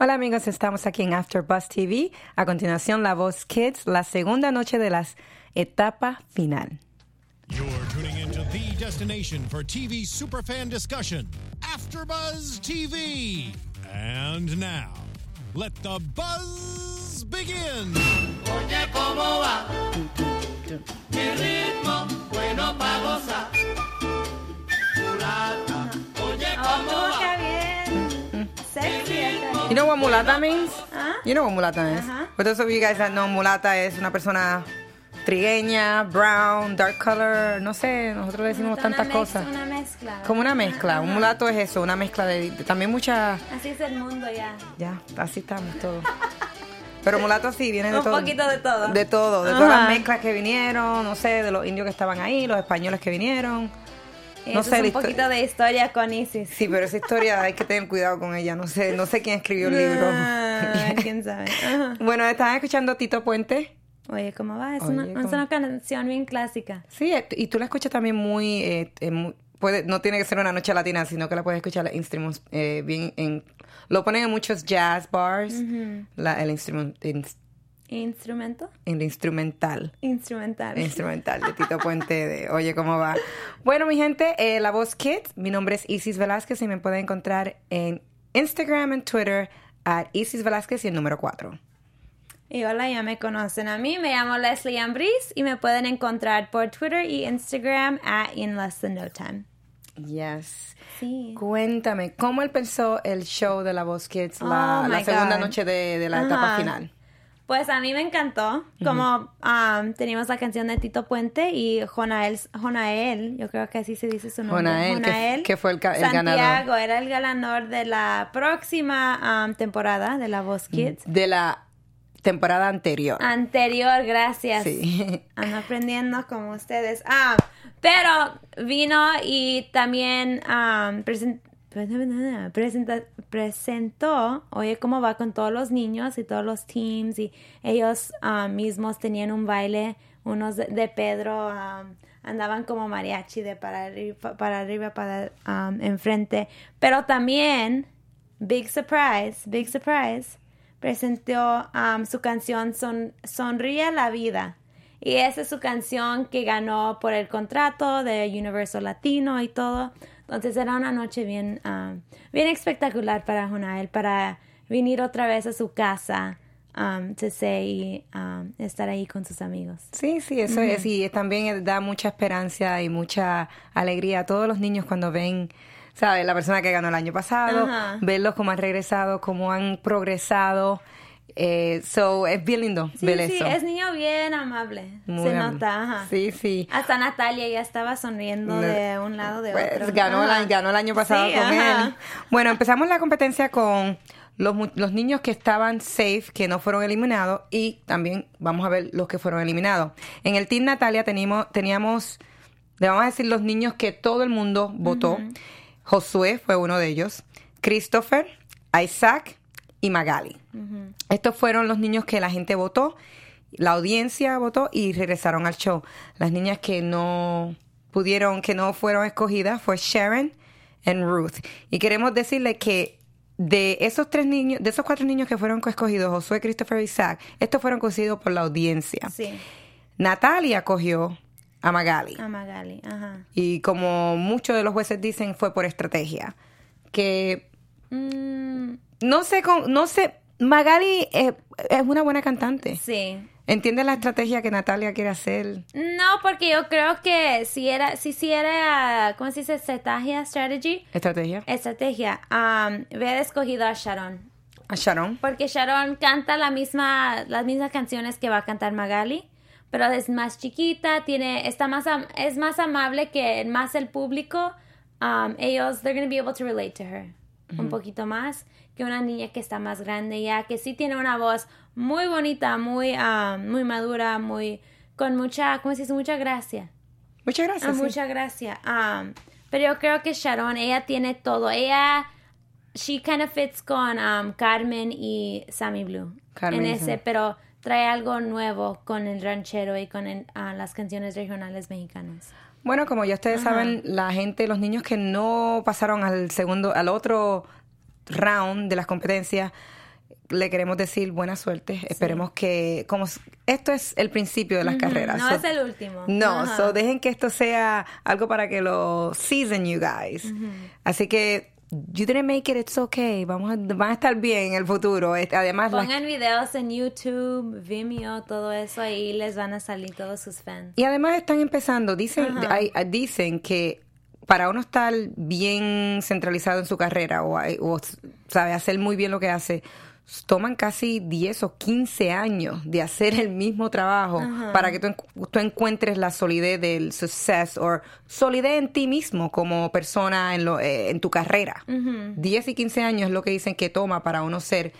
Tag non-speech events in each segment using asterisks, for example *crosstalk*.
Hola amigos, estamos aquí en After Buzz TV. A continuación, La Voz Kids, la segunda noche de las etapa final. You're tuning into the destination for TV superfan discussion, AfterBuzz TV. And now, let the buzz begin. Oye, ¿cómo va? Mi ritmo, bueno pa' gozar. Mulata, oye, ¿cómo Oh, va? qué bien. Sexy esta. You know what mulata means? Huh? You know what mulata is? Uh-huh. For those of you guys that know, mulata es una persona trigueña, brown, dark color, no sé, nosotros le decimos tantas mez- cosas. Una mezcla. Como una mezcla. Un mulato es eso, una mezcla de, de- también mucha... Así es el mundo ya. Ya, así estamos todos. Pero mulato sí, viene de Un todo. poquito de todo. De todo, de todas las mezclas que vinieron, no sé, de los indios que estaban ahí, los españoles que vinieron. No sé, es un poquito de historia con Isis. Sí, pero esa historia hay que tener cuidado con ella. No sé, no sé quién escribió el libro. Ah, *laughs* ¿Quién sabe? Ajá. bueno, estaban escuchando Tito Puente. Oye, ¿cómo va? Es, Oye, una, es ¿cómo? una canción bien clásica. Sí, eh, y tú la escuchas también muy, eh, eh, muy- puede, no tiene que ser una noche latina, sino que la puedes escuchar instrumentos eh, bien en, lo ponen en muchos jazz bars, la- el instrument, in- ¿Instrumento? el instrumental. Instrumental. Instrumental de Tito *laughs* Puente de Oye cómo va. Bueno, mi gente, eh, La Voz Kids, mi nombre es Isis Velázquez y me pueden encontrar en Instagram y Twitter at Isis Velázquez y el número 4. Y hola, ya me conocen a mí. Me llamo Leslie Ambris y me pueden encontrar por Twitter y Instagram at In Less Than No Time. Yes. Sí. Cuéntame, ¿cómo empezó el show de La Voz Kids, la, Oh, la segunda God. noche de, de la etapa final? Pues a mí me encantó, como um, teníamos la canción de Tito Puente y Jonael, Jonael, yo creo que así se dice su nombre. Jonael, que- que fue el Santiago ganador. era el ganador de la próxima um, temporada de La Voz Kids. De la temporada anterior. Anterior, gracias. Sí. *laughs* Ando aprendiendo como ustedes. Ah, pero vino y también um, presen- presenta- presentó, oye, cómo va con todos los niños y todos los teams y ellos ah, mismos tenían un baile, unos de, Pedro ah, andaban como mariachi de para arriba, para arriba, para ah, enfrente, pero también, big surprise, big surprise, presentó um, su canción Son- Sonríe la Vida. Y esa es su canción que ganó por el contrato de Universo Latino y todo. Entonces era una noche bien, um, bien espectacular para Jonael, para venir otra vez a su casa, um, y um, estar ahí con sus amigos. Sí, sí, eso es. Y también da mucha esperanza y mucha alegría a todos los niños cuando ven, ¿sabes? La persona que ganó el año pasado, verlos cómo han regresado, cómo han progresado. Eh, so, es bien lindo Sí, ver sí, eso. es niño bien amable. Muy Se nota, ajá. Sí, sí. Hasta Natalia ya estaba sonriendo No, de un lado de Pues, otro. ganó, el, año- ganó el año pasado Sí, con ajá. él. Bueno, empezamos la competencia con los, niños que estaban safe, que no fueron eliminados, y también vamos a ver los que fueron eliminados. En el Team Natalia teníamos, teníamos le vamos a decir los niños que todo el mundo votó. Josué fue uno de ellos, Christopher, Isaac y Magali. Estos fueron los niños que la gente votó, la audiencia votó y regresaron al show. Las niñas que no pudieron, que no fueron escogidas fue Sharon y Ruth. Y queremos decirle que de esos tres niños, de esos cuatro niños que fueron escogidos, Josué, Christopher y Isaac, estos fueron escogidos por la audiencia. Sí, Natalia cogió a Magali. a Magali, ajá. Y como muchos de los jueces dicen, fue por estrategia. Que Mm, no sé, con, no sé, Magali es, es una buena cantante. sí. ¿Entiende la estrategia que Natalia quiere hacer? No, porque yo creo que si era, si, si era, ¿cómo se dice? Estrategia, strategy, ¿Estrategia? estrategia, um, hubiera escogido a Sharon. A Sharon. Porque Sharon canta la misma, las mismas canciones que va a cantar Magali, pero es más chiquita, tiene, está más, am- es más amable que más el público. Um, ellos, they're going to be able to relate to her un poquito más que una niña que está más grande ya, que sí tiene una voz muy bonita, muy, um, muy madura, muy, con mucha, ¿cómo se dice? Mucha gracia. Muchas gracias. Ah, sí. Muchas gracias. Um, pero yo creo que Sharon, ella tiene todo. Ella, she kind of fits con um, Carmen y Sammy Blue. Carmen en ese, Sammy. pero trae algo nuevo con el ranchero y con el- ah, las canciones regionales mexicanas. Bueno, como ya ustedes saben, la gente, los niños que no pasaron al segundo, al otro round de las competencias, le queremos decir buena suerte. Esperemos que, como esto es el principio de las carreras. No so- es el último. No, Ajá. so dejen que esto sea algo para que lo season you guys. Así que you didn't make it, it's okay. Vamos a, van a estar bien en el futuro. Este, Además, las- Pongan videos en YouTube, Vimeo, todo eso, ahí les van a salir todos sus fans. Y además están empezando, dicen, Ajá. hay- dicen que para uno estar bien centralizado en su carrera o, o, sabe hacer muy bien lo que hace, toman casi 10 o 15 años de hacer el mismo trabajo para que tú, encu- tú encuentres la solidez del success o solidez en ti mismo como persona en, lo, eh, en tu carrera. 10 y 15 años es lo que dicen que toma para uno ser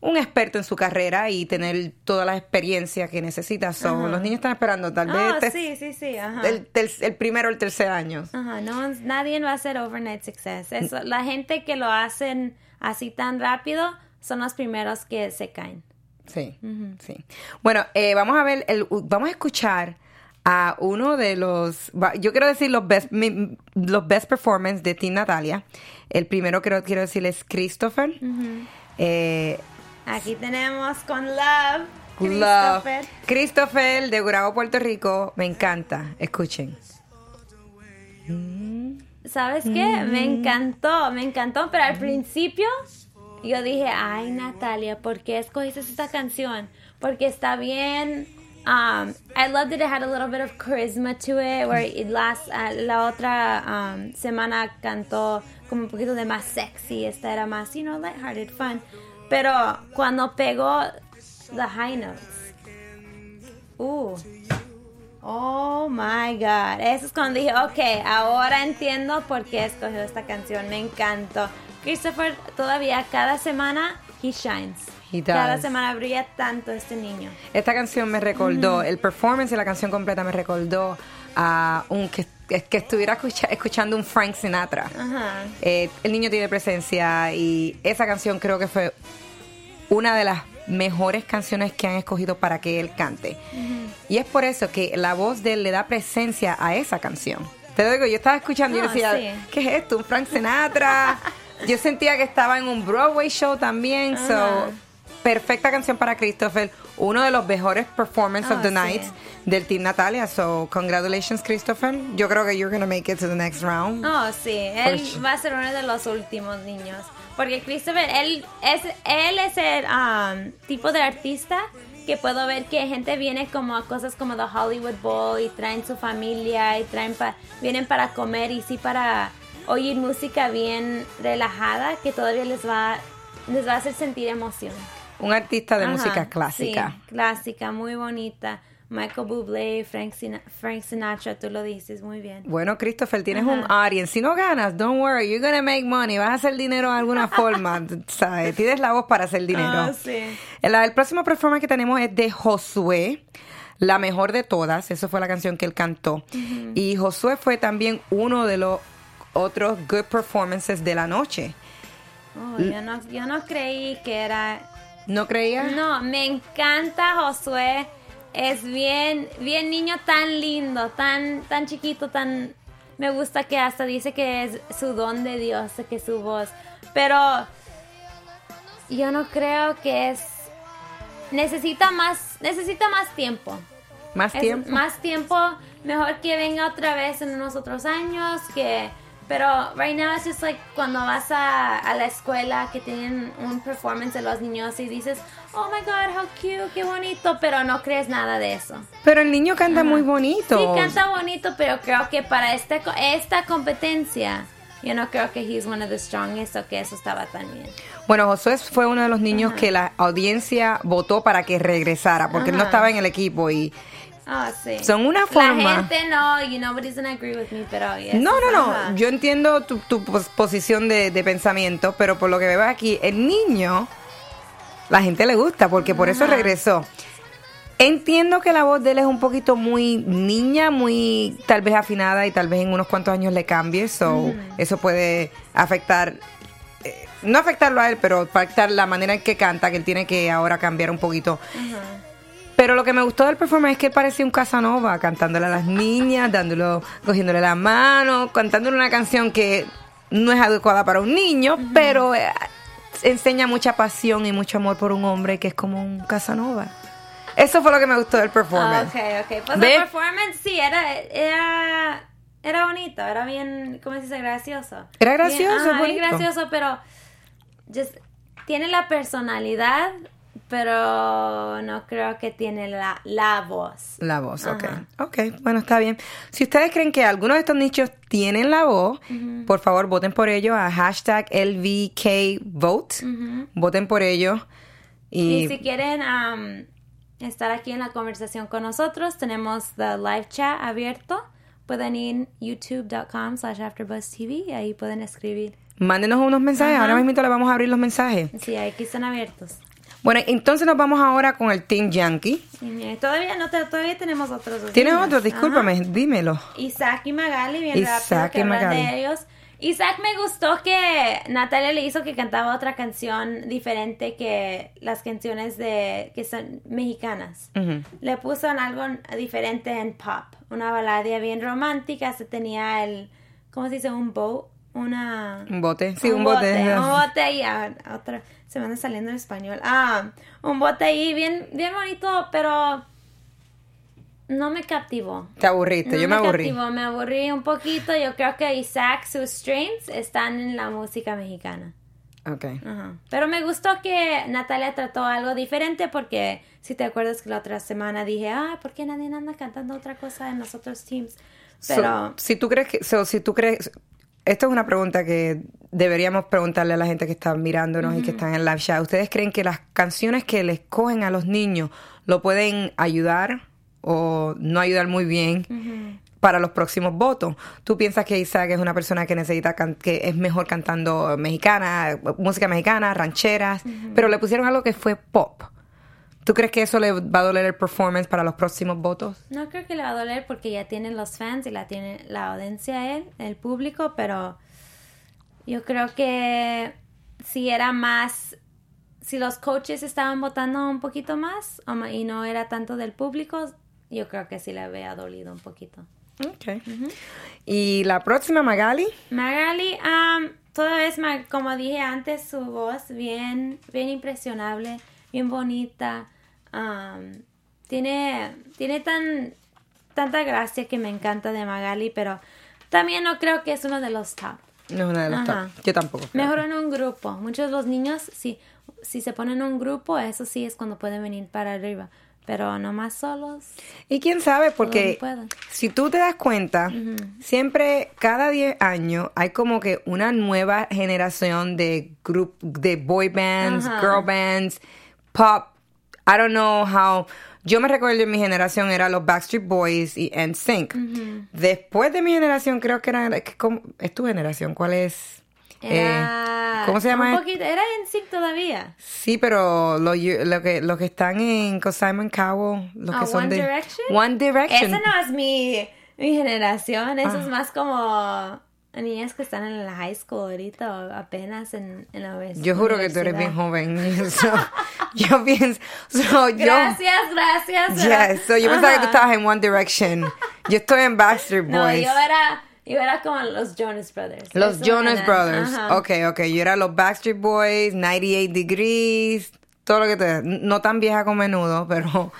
un experto en su carrera y tener toda la experiencia que necesita. So, los niños están esperando tal vez Oh, te- sí, sí, sí, ajá. el, primero o el tercer año. Ajá, no, nadie va a hacer overnight success. Eso, la gente que lo hacen así tan rápido son los primeros que se caen. Sí, sí. Bueno, eh, vamos a ver, el, vamos a escuchar a uno de los, yo quiero decir los best, los best performance de Team Natalia. El primero que quiero decir es Christopher. Eh, Aquí tenemos con Love, Love. Christopher. Christopher de Gurabo, Puerto Rico. Me encanta. Escuchen. ¿Sabes qué? Me encantó, me encantó, pero al principio yo dije, ay Natalia, ¿por qué escogiste esta canción? Porque está bien. Um, I loved it. It had a little bit of charisma to it. Where it last, uh, la otra um, semana cantó como un poquito de más sexy. Esta era más, you know, lighthearted, fun. Pero cuando pegó the high notes, uh, Oh my God. Eso es cuando dije, ok, ahora entiendo por qué escogió esta canción. Me encantó. Christopher, todavía cada semana, he shines. He does. Cada semana brilla tanto este niño. Esta canción me recordó, el performance de la canción completa me recordó a un que, que estuviera escucha- escuchando un Frank Sinatra. Ajá. Eh, el niño tiene presencia y esa canción creo que fue una de las mejores canciones que han escogido para que él cante. Y es por eso que la voz de él le da presencia a esa canción. Te digo, yo estaba escuchando y yo No, decía, sí. ¿qué es esto? ¿Un Frank Sinatra? *laughs* yo sentía que estaba en un Broadway show también. So, Ajá. Perfecta canción para Christopher. Uno de los mejores performances of Ah, the sí. night del Team Natalia. So, congratulations, Christopher. Yo creo que you're to make it to the next round. Oh, sí. Él va a ser uno de los últimos niños. Porque Christopher, él es, él es el um, tipo de artista que puedo ver que gente viene como a cosas como The Hollywood Bowl y traen su familia y traen pa- vienen para comer y sí para oír música bien relajada que todavía les va, les va a hacer sentir emoción. Un artista de Ajá, música clásica. Sí, clásica, muy bonita. Michael Bublé, Frank, Frank Sinatra, tú lo dices muy bien. Bueno, Christopher, tienes Ajá. un audience. Si no ganas, don't worry, you're gonna make money. Vas a hacer dinero de alguna *laughs* forma, ¿sabes? Tienes la voz para hacer dinero. Ah, sí. el, el próximo performance que tenemos es de Josué, la mejor de todas. Eso fue la canción que él cantó. Y Josué fue también uno de los otros good performances de la noche. Oh, yo, no, yo no creí que era... ¿No creías? No, me encanta Josué. Es bien, bien niño tan lindo, tan, tan chiquito, tan... Me gusta que hasta dice que es su don de Dios, que es su voz. Pero yo no creo que es... Necesita más, necesita más tiempo. Más Es tiempo. Más tiempo, mejor que venga otra vez en unos otros años, que... Pero right now es just like cuando vas a, a la escuela que tienen un performance de los niños y dices, oh my god, how cute, qué bonito, pero no crees nada de eso. Pero el niño canta muy bonito. Sí, canta bonito, pero creo que para este, esta competencia, yo no creo que he's one of the strongest o que eso estaba tan bien. Bueno, Josué fue uno de los niños que la audiencia votó para que regresara, porque él no estaba en el equipo y Ah, sí. Son una forma- La gente no, you nobody's gonna agree with me, pero yes, No, no, no. ajá. Yo entiendo tu, tu pos- posición de, de pensamiento, pero por lo que veo aquí, el niño, la gente le gusta, porque por eso regresó. Entiendo que la voz de él es un poquito muy niña, muy tal vez afinada y tal vez en unos cuantos años le cambie, so eso puede afectar, eh, no afectarlo a él, pero afectar la manera en que canta, que él tiene que ahora cambiar un poquito. Pero lo que me gustó del performance es que él parecía un Casanova, cantándole a las niñas, dándolo, cogiéndole la mano, cantándole una canción que no es adecuada para un niño, pero eh, enseña mucha pasión y mucho amor por un hombre que es como un Casanova. Eso fue lo que me gustó del Ah, performance. ok, ok. Pues el performance sí, era, era, era bonito, era bien, ¿cómo se dice? Gracioso. Era gracioso, Bien, ajá, bien bonito. gracioso, pero just- tiene la personalidad, pero no creo que tiene la, la voz. La voz, ok. Ajá. Ok, bueno, está bien. Si ustedes creen que alguno de estos nichos tienen la voz, por favor, voten por ello a hashtag LVKVote. Voten por ello. Y, Y si quieren am, estar aquí en la conversación con nosotros, tenemos the live chat abierto. Pueden ir youtube.com slash afterbuzztv y ahí pueden escribir. mándenos unos mensajes. Ahora mismo le vamos a abrir los mensajes. Sí, aquí están abiertos. Bueno, entonces nos vamos ahora con el Team Yankee. Mira, todavía no todavía tenemos otros dos ¿Tienes niños. otro? Discúlpame, Ajá. dímelo. Isaac y Magali, bien Isaac rápido y Magali. de ellos. Isaac me gustó que Natalia le hizo que cantaba otra canción diferente que las canciones de que son mexicanas. Le puso en algo diferente en pop, una balada bien romántica, se tenía el ¿cómo se dice? un boat, una Un bote. Sí, un, bote. un bote ahí, ah, otra, se me anda saliendo en español. Ah, un bote ahí bien bien bonito, pero no me captivó. Te aburriste, No yo me aburrí. captivó, me aburrí un poquito. Yo creo que Isaac, sus strengths están en la música mexicana. Ok. Ajá. Pero me gustó que Natalia trató algo diferente porque si te acuerdas que la otra semana dije, ah, ¿por qué nadie anda cantando otra cosa en los otros teams? Pero So, si tú crees que, so, si tú crees, esto es una pregunta que deberíamos preguntarle a la gente que está mirándonos y que están en live chat. ¿Ustedes creen que las canciones que les cogen a los niños lo pueden ayudar o no ayudar muy bien para los próximos votos? ¿Tú piensas que Isaac es una persona que necesita que es mejor cantando mexicana, música mexicana, rancheras, pero le pusieron algo que fue pop? ¿Tú crees que eso le va a doler el performance para los próximos votos? no creo que le va a doler porque ya tienen los fans y la tiene la audiencia él, el público, pero yo creo que si era más, si los coaches estaban votando un poquito más ma- y no era tanto del público, yo creo que sí le había dolido un poquito. Ok. Y la próxima, Magali. Magali, um, toda vez, como dije antes, su voz bien, bien impresionable, bien bonita. Um, tiene, tiene tan, tanta gracia que me encanta de Magali, pero también no creo que es uno de los top. No es una de Ajá. top. Yo tampoco. creo. Mejor en un grupo. Muchos de los niños, si, si se ponen en un grupo, eso sí es cuando pueden venir para arriba. Pero no más solos. Y quién sabe, porque si tú te das cuenta, siempre, cada 10 años, hay como que una nueva generación de grup de boy bands, girl bands, pop. I don't know how. Yo me recuerdo en mi generación era los Backstreet Boys y NSYNC. Después de mi generación, creo que era. ¿Es tu generación? ¿Cuál es? Era, Eh, ¿Cómo se llama? Un poquito, era en sync todavía. Sí, pero lo, lo que, los que están en con Simon Cowell, los Ah, que son One de Direction? One Direction. Esa no es mi, mi generación, eso Ah. es más como niñas que están en la high school ahorita o apenas en, en la ves- Yo juro que tú eres bien universidad. joven. So, *laughs* yo pienso, so, yo, Gracias, gracias. yes, so yo pensaba que tú estabas en One Direction. Yo estoy en Backstreet No, Boys. yo era, yo era como los Jonas Brothers. Los Jonas era- Brothers. ajá. Ok, ok. Yo era los Backstreet Boys, 98 Degrees, todo lo que te... No tan vieja como menudo, pero...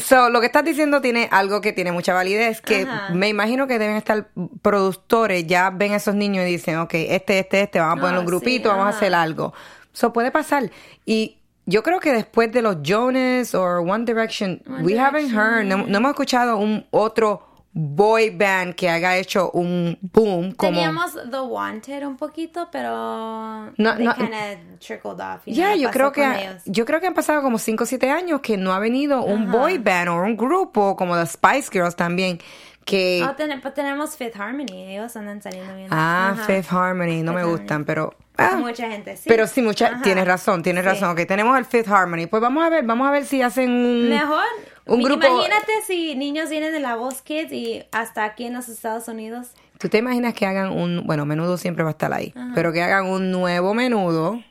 So, lo que estás diciendo tiene algo que tiene mucha validez, que Ajá. me imagino que deben estar productores, ya ven a esos niños y dicen, ok, este, este, este, vamos a poner Ah, un grupito, sí, vamos a hacer algo. Eso puede pasar. Y yo creo que después de los Jonas o One Direction, One we haven't heard, no, no hemos escuchado un otro boy band que haya hecho un boom como... Teníamos The Wanted un poquito, pero No, they no, trickled off. Ya, yo creo que ellos. yo creo que han pasado como 5 o 7 años que no ha venido un boy band o un grupo como The Spice Girls también que Oh, ten- pues tenemos Fifth Harmony, ellos andan saliendo bien. ah Ajá. Fifth Harmony no me gustan, pero ah, mucha gente, sí. Pero sí mucha Ajá. tienes razón, tienes Sí. razón. Ok, tenemos el Fifth Harmony. Pues vamos a ver, vamos a ver si hacen un Mejor. Un Mi- grupo Imagínate si niños vienen de la Voz Kids y hasta aquí en los Estados Unidos. ¿Tú te imaginas que hagan un, bueno, menudo siempre va a estar ahí, pero que hagan un nuevo menudo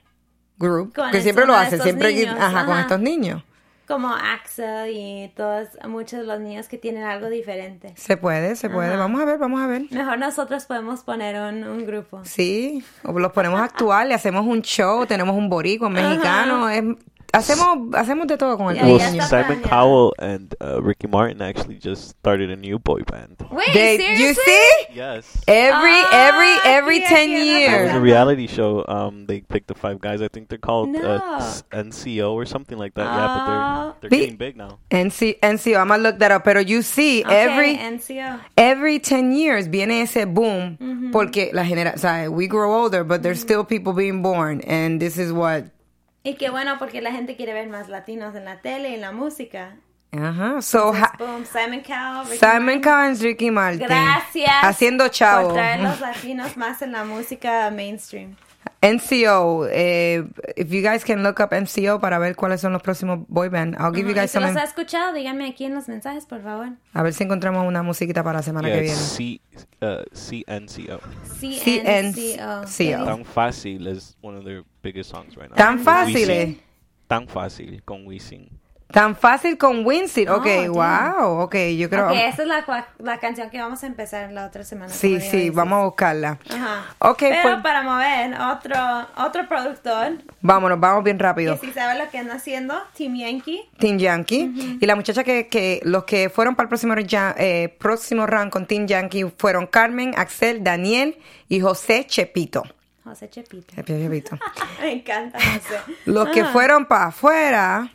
group, Con que siempre lo hacen, siempre, niños, ajá, con estos niños. como Axel y todos, muchos de los niños que tienen algo diferente. Se puede, se puede. Ajá. Vamos a ver, vamos a ver. Mejor nosotros podemos poner un, un grupo. Sí, los ponemos a actuar, le hacemos un show, tenemos un boricua, un mexicano, es- hacemos, hacemos de todo con el Ya, Well, ya Simon planeado. Cowell and uh, Ricky Martin actually just started a new boy band. Wait, They- you seriously? see? Yes. Every, Ah, every, every sí, 10 aquí era It was a reality show. Um, they picked the five guys. I think they're called No. uh, NCO or something like that. yeah, but they're they're Be- getting big now. NC, NCO, I'm gonna look that up, pero you see, Okay, every, NCO. every 10 years viene ese boom, porque la genera, o sea, we grow older, but there's still people being born, and this is what, Y qué bueno porque la gente quiere ver más latinos en la tele y en la música. ajá, so, Entonces, boom, Simon Cowell, Ricky Simon. Cowell, Ricky Martin. Gracias. Haciendo chavo. Por traer los *laughs* latinos más en la música mainstream. NCO, eh, if you guys can look up NCO para ver cuáles son los próximos boy band, I'll give you Ajá, y guys si some, los ha escuchado, díganme aquí en los mensajes, por favor. a ver si encontramos una musiquita para la semana Yeah, que viene. C uh, CNCO. CNCO. CNCO. Tan fácil is one of their biggest songs right now. Tan fácil, Tan fácil con Wisin. Tan fácil con Wincy. Ok, wow, ok, yo creo. Ok, esa es la, la canción que vamos a empezar la otra semana. sí, sí, vamos a buscarla. Ajá. Ok, Pero pues para mover, otro, otro productor vámonos, vamos bien que rápido. sí sabe lo que anda haciendo, Team Yankee. Team Yankee. Y la muchacha que, que los que fueron para el próximo, eh, próximo round con Team Yankee fueron Carmen, Axel, Daniel y José Chepito. José Chepito. Chepito. *laughs* Me encanta José. Los que fueron para afuera.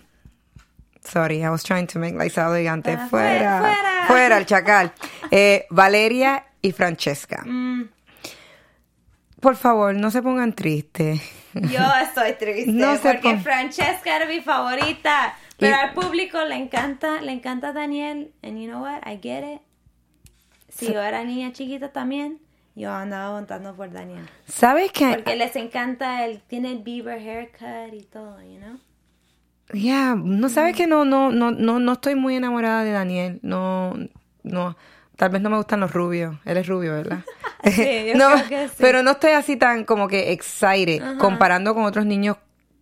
Sorry, I was trying to make like elegante. Pa' Fuera. fuera, fuera. Fuera, el chacal. Eh, Valeria y Francesca. Mm, Por favor, no se pongan tristes. yo estoy triste No porque Francesca era mi favorita. Pero Y- al público le encanta, le encanta Daniel. And you know what? I get it. Si yo era niña chiquita también, yo andaba montando por Daniel. ¿Sabes qué? Porque les encanta el, tiene el Bieber haircut y todo, you know? Ya, no sabes que no, no, no, no, no estoy muy enamorada de Daniel. No, no. Tal vez no me gustan los rubios. Él es rubio, ¿verdad? *laughs* Sí, yo *laughs* no, creo que sí. pero no estoy así tan como que excited comparando con otros niños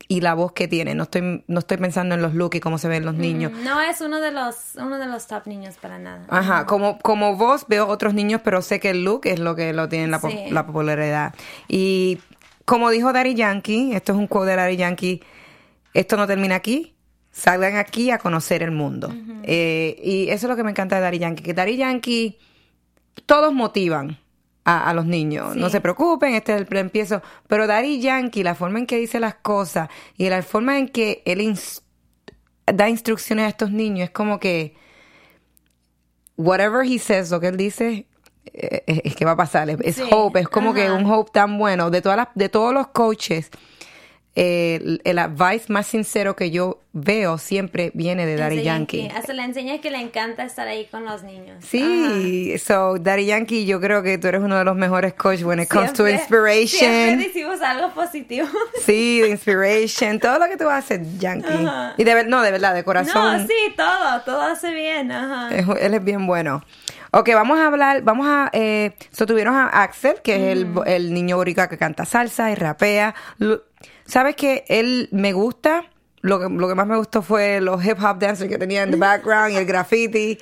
y la voz que tiene. No estoy, no estoy pensando en los looks y cómo se ven los niños. No es uno de los, uno de los top niños para nada. Ajá, como, como vos veo otros niños, pero sé que el look es lo que lo tiene la, po- la popularidad. Y como dijo Daddy Yankee, esto es un quote de Daddy Yankee, esto no termina aquí, salgan aquí a conocer el mundo. Eh, y eso es lo que me encanta de Daddy Yankee, que Daddy Yankee, todos motivan a, a los niños. Sí. No se preocupen, este es el empiezo. Pero Daddy Yankee, la forma en que dice las cosas y la forma en que él da instrucciones a estos niños es como que whatever he says, lo que él dice, eh, es, que va a pasar. Es, Sí, hope, es como que un hope tan bueno. De todas las, de todos los coaches, eh, el, el advice más sincero que yo veo siempre viene de Daddy Yankee. Hasta le enseña que le encanta estar ahí con los niños. Sí, so Daddy Yankee, yo creo que tú eres uno de los mejores coaches when it comes to inspiration. Siempre decimos algo positivo. *laughs* Sí, inspiration, todo lo que tú haces, Yankee. Ajá. Y de ver, no, de verdad, de corazón. No, sí, todo, todo hace bien. Ajá. Es- él es bien bueno. Ok, vamos a hablar, vamos a... Eh, so tuvieron a Axel, que es el, el niño boricua que canta salsa y rapea. ¿Sabes que Él me gusta, lo que, lo que más me gustó fue los hip hop dancers que tenía en the background y el graffiti.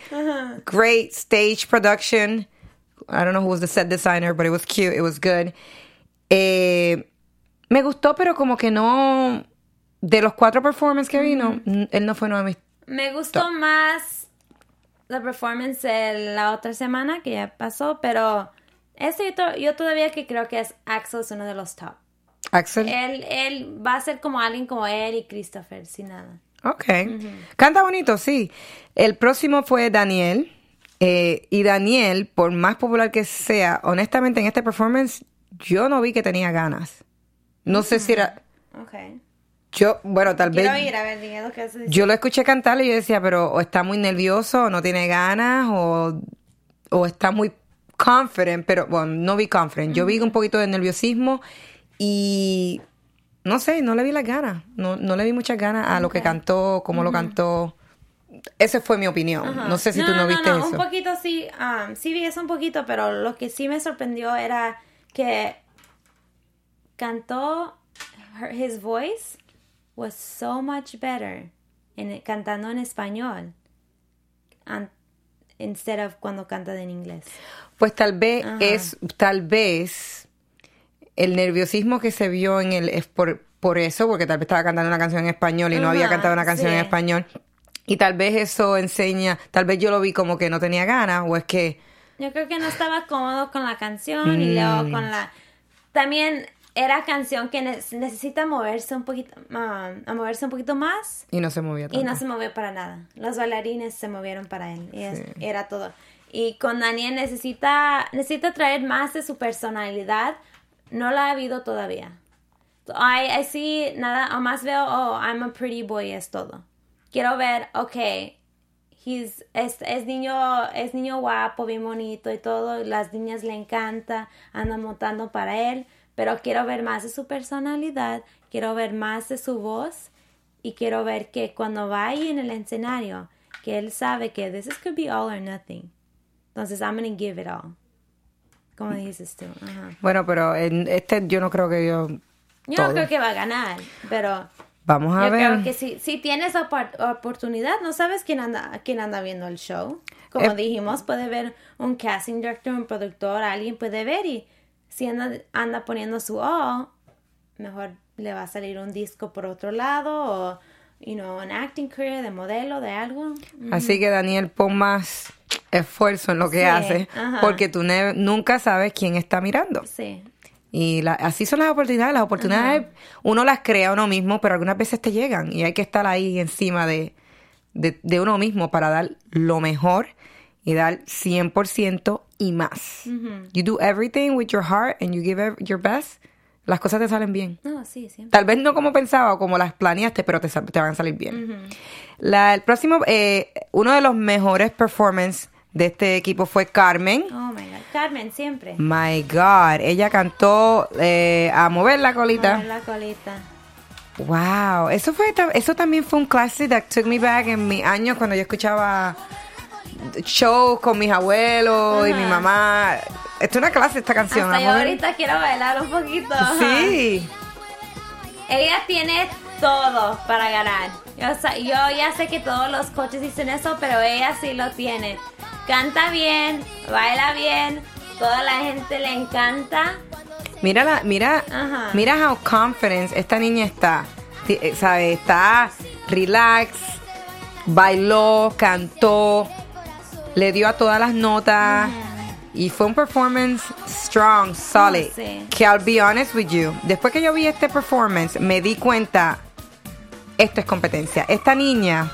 Great stage production. I don't know who was the set designer, but it was cute, it was good. Eh, me gustó, pero como que no... De los cuatro performances que vino, n- él no fue uno de mis Me gustó más la performance de la otra semana que ya pasó, pero este yo, to- yo todavía que creo que es Axel es uno de los top. Axel. Él, él va a ser como alguien como él y Christopher, sin nada. Ok. Canta bonito, sí. El próximo fue Daniel. eh, y Daniel, por más popular que sea, honestamente en este performance, yo no vi que tenía ganas. No sé si era. Ok. Yo, bueno, tal Quiero vez. ir a ver, que hace. Yo lo escuché cantar y yo decía, pero o está muy nervioso, o no tiene ganas, o, o está muy confident, pero bueno, no vi confident. Yo vi un poquito de nerviosismo y no sé, no le vi las ganas. No, no le vi muchas ganas a lo que cantó, cómo lo cantó. Esa fue mi opinión. Ajá. No sé si tú no, viste no, eso. Un poquito sí, um, sí vi eso un poquito, pero lo que sí me sorprendió era que cantó, her- his voice was so much better en, cantando en español an- instead of cuando canta en inglés. Pues tal vez Ajá. es, tal vez el nerviosismo que se vio en el es por, por eso, porque tal vez estaba cantando una canción en español y no había Ajá, cantado una canción en sí. español. Y tal vez eso enseña, tal vez yo lo vi como que no tenía ganas, o es que Yo creo que no estaba cómodo con la canción y luego Mm. con la... También era canción que ne- necesita moverse un poquito, ah, a moverse un poquito más y no se movía tanto. y no se movió para nada. Los bailarines se movieron para él y Sí. era todo. Y con Daniel necesita, necesita traer más de su personalidad. No la ha habido todavía. Ay, ay, sí, nada, o más veo, oh, I'm a pretty boy, es todo. Quiero ver, ok, he's, es, es niño, es niño guapo, bien bonito y todo, las niñas le encanta, andan montando para él, pero quiero ver más de su personalidad, quiero ver más de su voz y quiero ver que cuando va ahí en el escenario, que él sabe que this is could be all or nothing. Entonces, I'm gonna give it all. Como dices tú. Ajá. Bueno, pero en este yo no creo que yo... Yo todo. no creo que va a ganar, pero Vamos a yo ver. creo que si, si tienes opor- oportunidad, no sabes quién anda, quién anda viendo el show. Como Eh, dijimos, puede ver un casting director, un productor, alguien puede ver y si anda, anda poniendo su all, mejor le va a salir un disco por otro lado o, you know, un acting career de modelo, de algo. Así que Daniel, pon más esfuerzo en lo que Sí, hace, ajá. porque tú ne- nunca sabes quién está mirando. Sí. Y la- así son las oportunidades. Las oportunidades uno las crea uno mismo, pero algunas veces te llegan y hay que estar ahí encima de, de, de uno mismo para dar lo mejor y dar 100% y más. You do everything with your heart and you give your best, las cosas te salen bien. No, sí, siempre. Tal vez no como pensaba o como las planeaste, pero te, te van a salir bien. La- el próximo, eh, uno de los mejores performances de este equipo fue Carmen. Oh my God. Carmen, siempre. My God, ella cantó eh, a mover la colita. Mover la colita. Wow, eso fue eso también fue un classic that took me back en mis años cuando yo escuchaba shows con mis abuelos y mi mamá. Esto es una clase esta canción. Hasta yo ahorita quiero bailar un poquito. Sí. Ella tiene todo para ganar. Yo, ya sé que todos los coaches dicen eso, pero ella sí lo tiene. Canta bien, baila bien, toda la gente le encanta. Mira la, mira, Ajá. mira how confident esta niña está. Eh, ¿Sabe? Está relax, bailó, cantó, le dio a todas las notas. Y fue un performance strong, solid. Sí. Que I'll be honest with you. Después que yo vi este performance, me di cuenta, esto es competencia. Esta niña,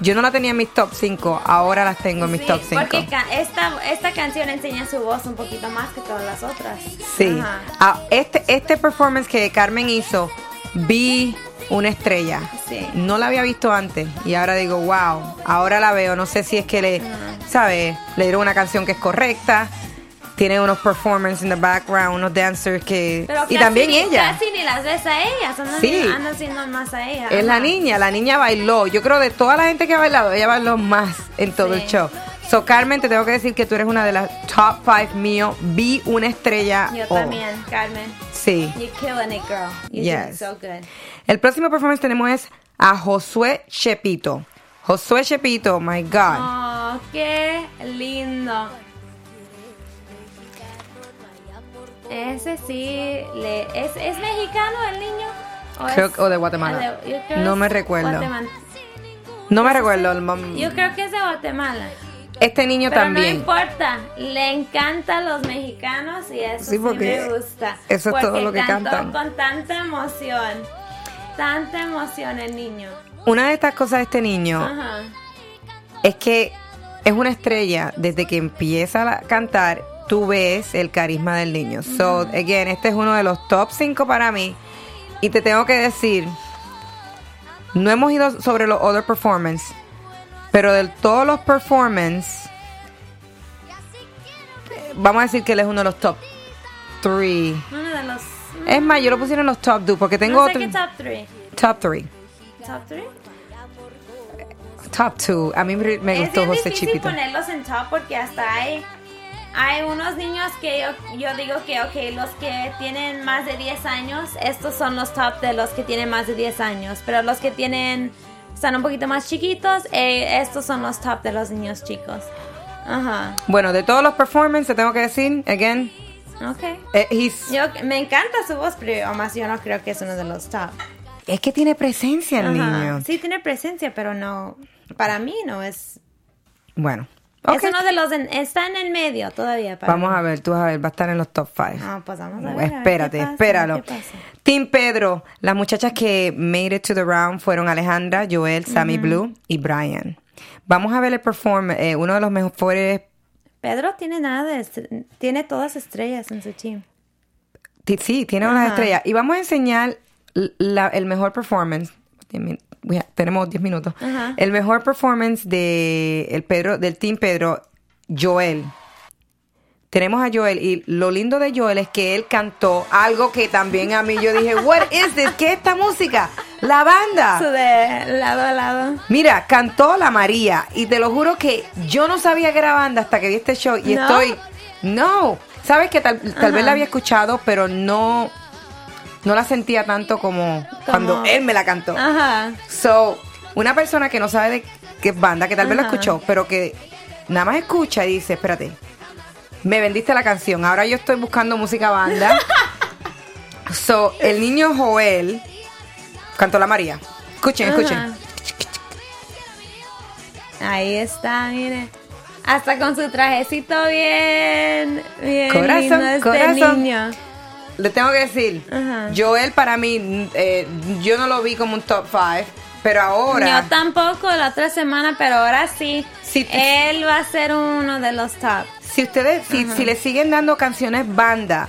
yo no la tenía en mis top 5, ahora las tengo en mis Sí, top 5. porque esta, esta canción enseña su voz un poquito más que todas las otras. Sí. Ah, este, este performance que Carmen hizo, vi una estrella. Sí. No la había visto antes y ahora digo, wow, ahora la veo. No sé si es que le, ¿sabes? Le dieron una canción que es correcta. Tiene unos performances in the background, unos dancers que... Pero y casi también ni- ella. Casi ni las ves a ellas, andan, Sí. andan siendo más a ella. Es la niña, la niña bailó. Yo creo de toda la gente que ha bailado, ella bailó más en todo Sí. el show. So, Carmen, te tengo que decir que tú eres una de las top five mío. Vi una estrella. Yo oh, también, Carmen. Sí. You're killing it, girl. You're Yes. so good. El próximo performance tenemos es a Josué Chepito. Josué Chepito, my God. Oh, qué lindo. Ese sí, le, ¿es, ¿es mexicano el niño? ¿O Creo es- o de Guatemala. De- No me recuerdo. Guatemala. No me recuerdo. el mam- Yo creo que es de Guatemala. Este niño Pero también. no importa, le encantan los mexicanos y eso Sí, sí, porque me gusta. eso es todo lo que cantó cantan. con tanta emoción, tanta emoción el niño. Una de estas cosas de este niño Ajá. es que es una estrella. Desde que empieza a cantar, tú ves el carisma del niño. So, again, este es uno de los top 5 para mí. Y te tengo que decir, no hemos ido sobre los other performance, pero de todos los performance, vamos a decir que él es uno de los top 3. Uno de los... Es más, yo lo pusieron en los top 2 porque tengo no sé otro. qué top 3. Top 3. ¿Top 3? Top 2. A mí me me Es gustó José difícil Chipito. ponerlos en top porque hasta hay, hay unos niños que yo, yo digo que, ok, los que tienen más de 10 años, estos son los top de los que tienen más de 10 años, pero los que tienen están un poquito más chiquitos. eh, estos son los top de los niños chicos. Ajá. Bueno, de todos los performances, te tengo que decir, again, Ok. eh, he's- Yo, me encanta su voz, pero más yo no creo que es uno de los top. Es que tiene presencia el Ajá. niño. Sí, tiene presencia, pero no. Para mí no es. Bueno, ok. Es uno de los. en- está en el medio todavía. Para Vamos mí. a ver, tú vas a ver, va a estar en los top 5. Ah, pues vamos a ver. a ver Espérate, qué pasa, espéralo. qué. Team Pedro, las muchachas que made it to the round fueron Alejandra, Joel, Sammy Blue y Brian. Vamos a ver el performance, eh, uno de los mejores, Pedro tiene nada de. Tiene todas estrellas en su team. sí, tiene unas estrellas. Y vamos a enseñar la- el mejor performance. Tenemos 10 minutos. Ajá. El mejor performance de el Pedro, del Team Pedro, Joel. Tenemos a Joel y lo lindo de Joel es que él cantó algo que también a mí yo dije, what is this? ¿Qué es esta música? La banda. *laughs* De lado a lado. Mira, cantó la María y te lo juro que yo no sabía que era banda hasta que vi este show y ¿No? estoy, no, sabes que tal, tal vez la había escuchado, pero no, no la sentía tanto como, cuando él me la cantó. Ajá. So, una persona que no sabe de qué banda, que tal vez la escuchó, pero que nada más escucha y dice, espérate, me vendiste la canción, ahora yo estoy buscando música banda. *laughs* so, el niño Joel cantó la María. Escuchen, escuchen. Ahí está, mire. Hasta con su trajecito bien, bien Corazón, lindo este corazón. niño. Le tengo que decir, Ajá. Joel para mí, eh, yo no lo vi como un top 5, pero ahora... Yo tampoco la otra semana, pero ahora sí. Sí, Él va a ser uno de los top. Si ustedes, si, si le siguen dando canciones banda,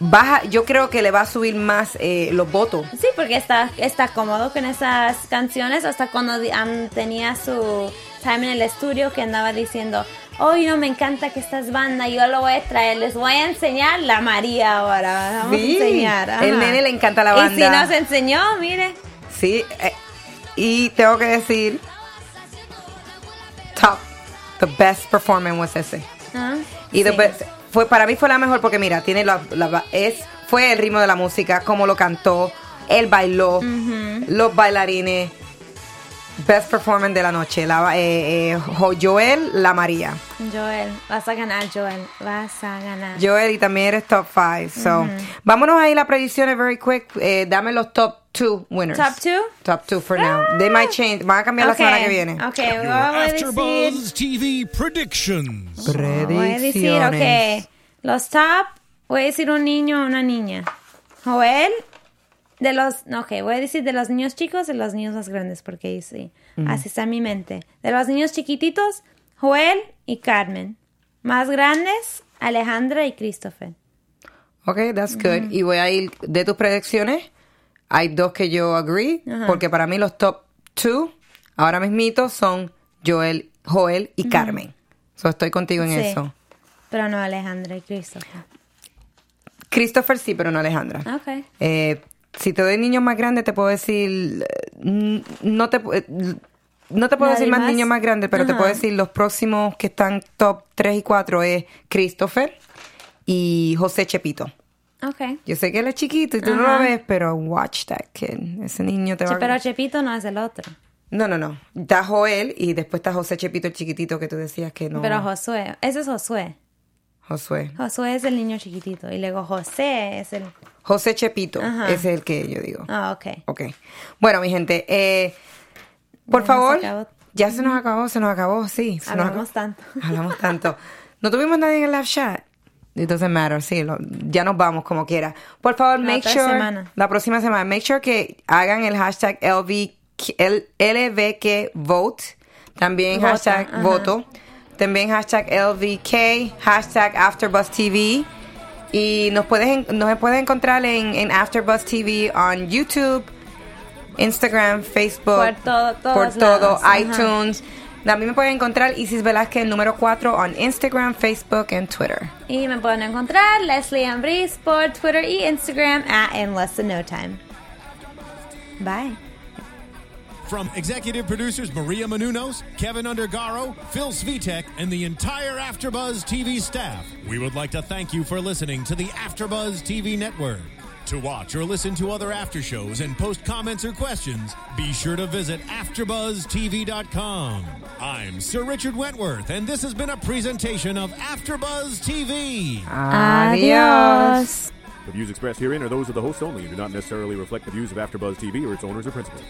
baja, yo creo que le va a subir más eh, los votos. Sí, porque está, está cómodo con esas canciones hasta cuando am, tenía su time en el estudio que andaba diciendo, hoy no me encanta que estás banda, yo lo voy a traer, les voy a enseñar la María ahora, vamos Sí, a enseñar. ajá. el nene le encanta la Y si banda. nos enseñó, mire, Sí, eh, y tengo que decir, top, the best performance was ese. ah, Y the sí. best- fue para mí fue la mejor porque mira, tiene la, la- es fue el ritmo de la música, cómo lo cantó, él bailó, los bailarines, best performance de la noche, la, eh, eh, Jo- Joel, la María. Joel, vas a ganar, Joel, vas a ganar. Joel y también eres top 5. So, vámonos ahí las predicciones very quick. Eh, dame los top 2 winners. Top two? Top 2 for now. They might change. Van a cambiar la Ok, semana que viene. Ok, Your vamos a decir... AfterBuzz TV predictions. Voy a decir, ok, los top, voy a decir un niño o una niña. Joel, de los, no, ok, voy a decir de los niños chicos y los niños más grandes, porque ahí sí, así está en mi mente. De los niños chiquititos, Joel y Carmen. Más grandes, Alejandra y Christopher. Ok, that's good. Y voy a ir de tus predicciones. Hay dos que yo agree, porque para mí los top 2 ahora mismito son Joel, Joel y Carmen. So, estoy contigo en Sí. eso. Pero no Alejandra y Christopher. Christopher sí, pero no Alejandra. Ok. Eh, si te doy niños más grandes, te puedo decir. eh, No te, eh, no te puedo decir más, más. niños más grandes, pero te puedo decir los próximos que están top 3 y 4 es Christopher y José Chepito. Ok. Yo sé que él es chiquito y tú no lo ves, pero watch that kid. Ese niño te va Sí, a... pero Chepito no es el otro. No, no, no. Está Joel y después está José Chepito, el chiquitito que tú decías que no. Pero Josué, ese es Josué. Josué. Josué es el niño chiquitito. Y luego José es el... José Chepito, Ajá. ese es el que yo digo. Ah, ok. Ok. Bueno, mi gente, eh, por Ya favor, se ya se nos acabó, se nos acabó, sí. se nos Hablamos acabó. tanto. *laughs* Hablamos tanto. No tuvimos nadie en el live chat. It doesn't matter, sí, lo- ya nos vamos como quiera. Por favor, La make otra sure, semana. la próxima semana, make sure que hagan el hashtag LV, L- LVK vote, también Vota, hashtag ajá. voto, también hashtag LVK, hashtag AfterBuzz TV. Y nos puedes, en- nos puedes encontrar en, en AfterBuzz TV on YouTube, Instagram, Facebook, Por todo- todos por todo, lados, iTunes. Mí me pueden encontrar Isis Velázquez, el número 4, on Instagram, Facebook y Twitter. Y me pueden encontrar Leslie Ambris por Twitter y Instagram at In Less Than No Time. Bye. From executive producers Maria Manunos, Kevin Undergaro, Phil Svitek, and the entire AfterBuzz TV staff, we would like to thank you for listening to the AfterBuzz TV network. To watch or listen to other after shows and post comments or questions, be sure to visit AfterBuzzTV.com. I'm Sir Richard Wentworth, and this has been a presentation of AfterBuzz TV. Adiós. The views expressed herein are those of the host only and do not necessarily reflect the views of AfterBuzz TV or its owners or principals.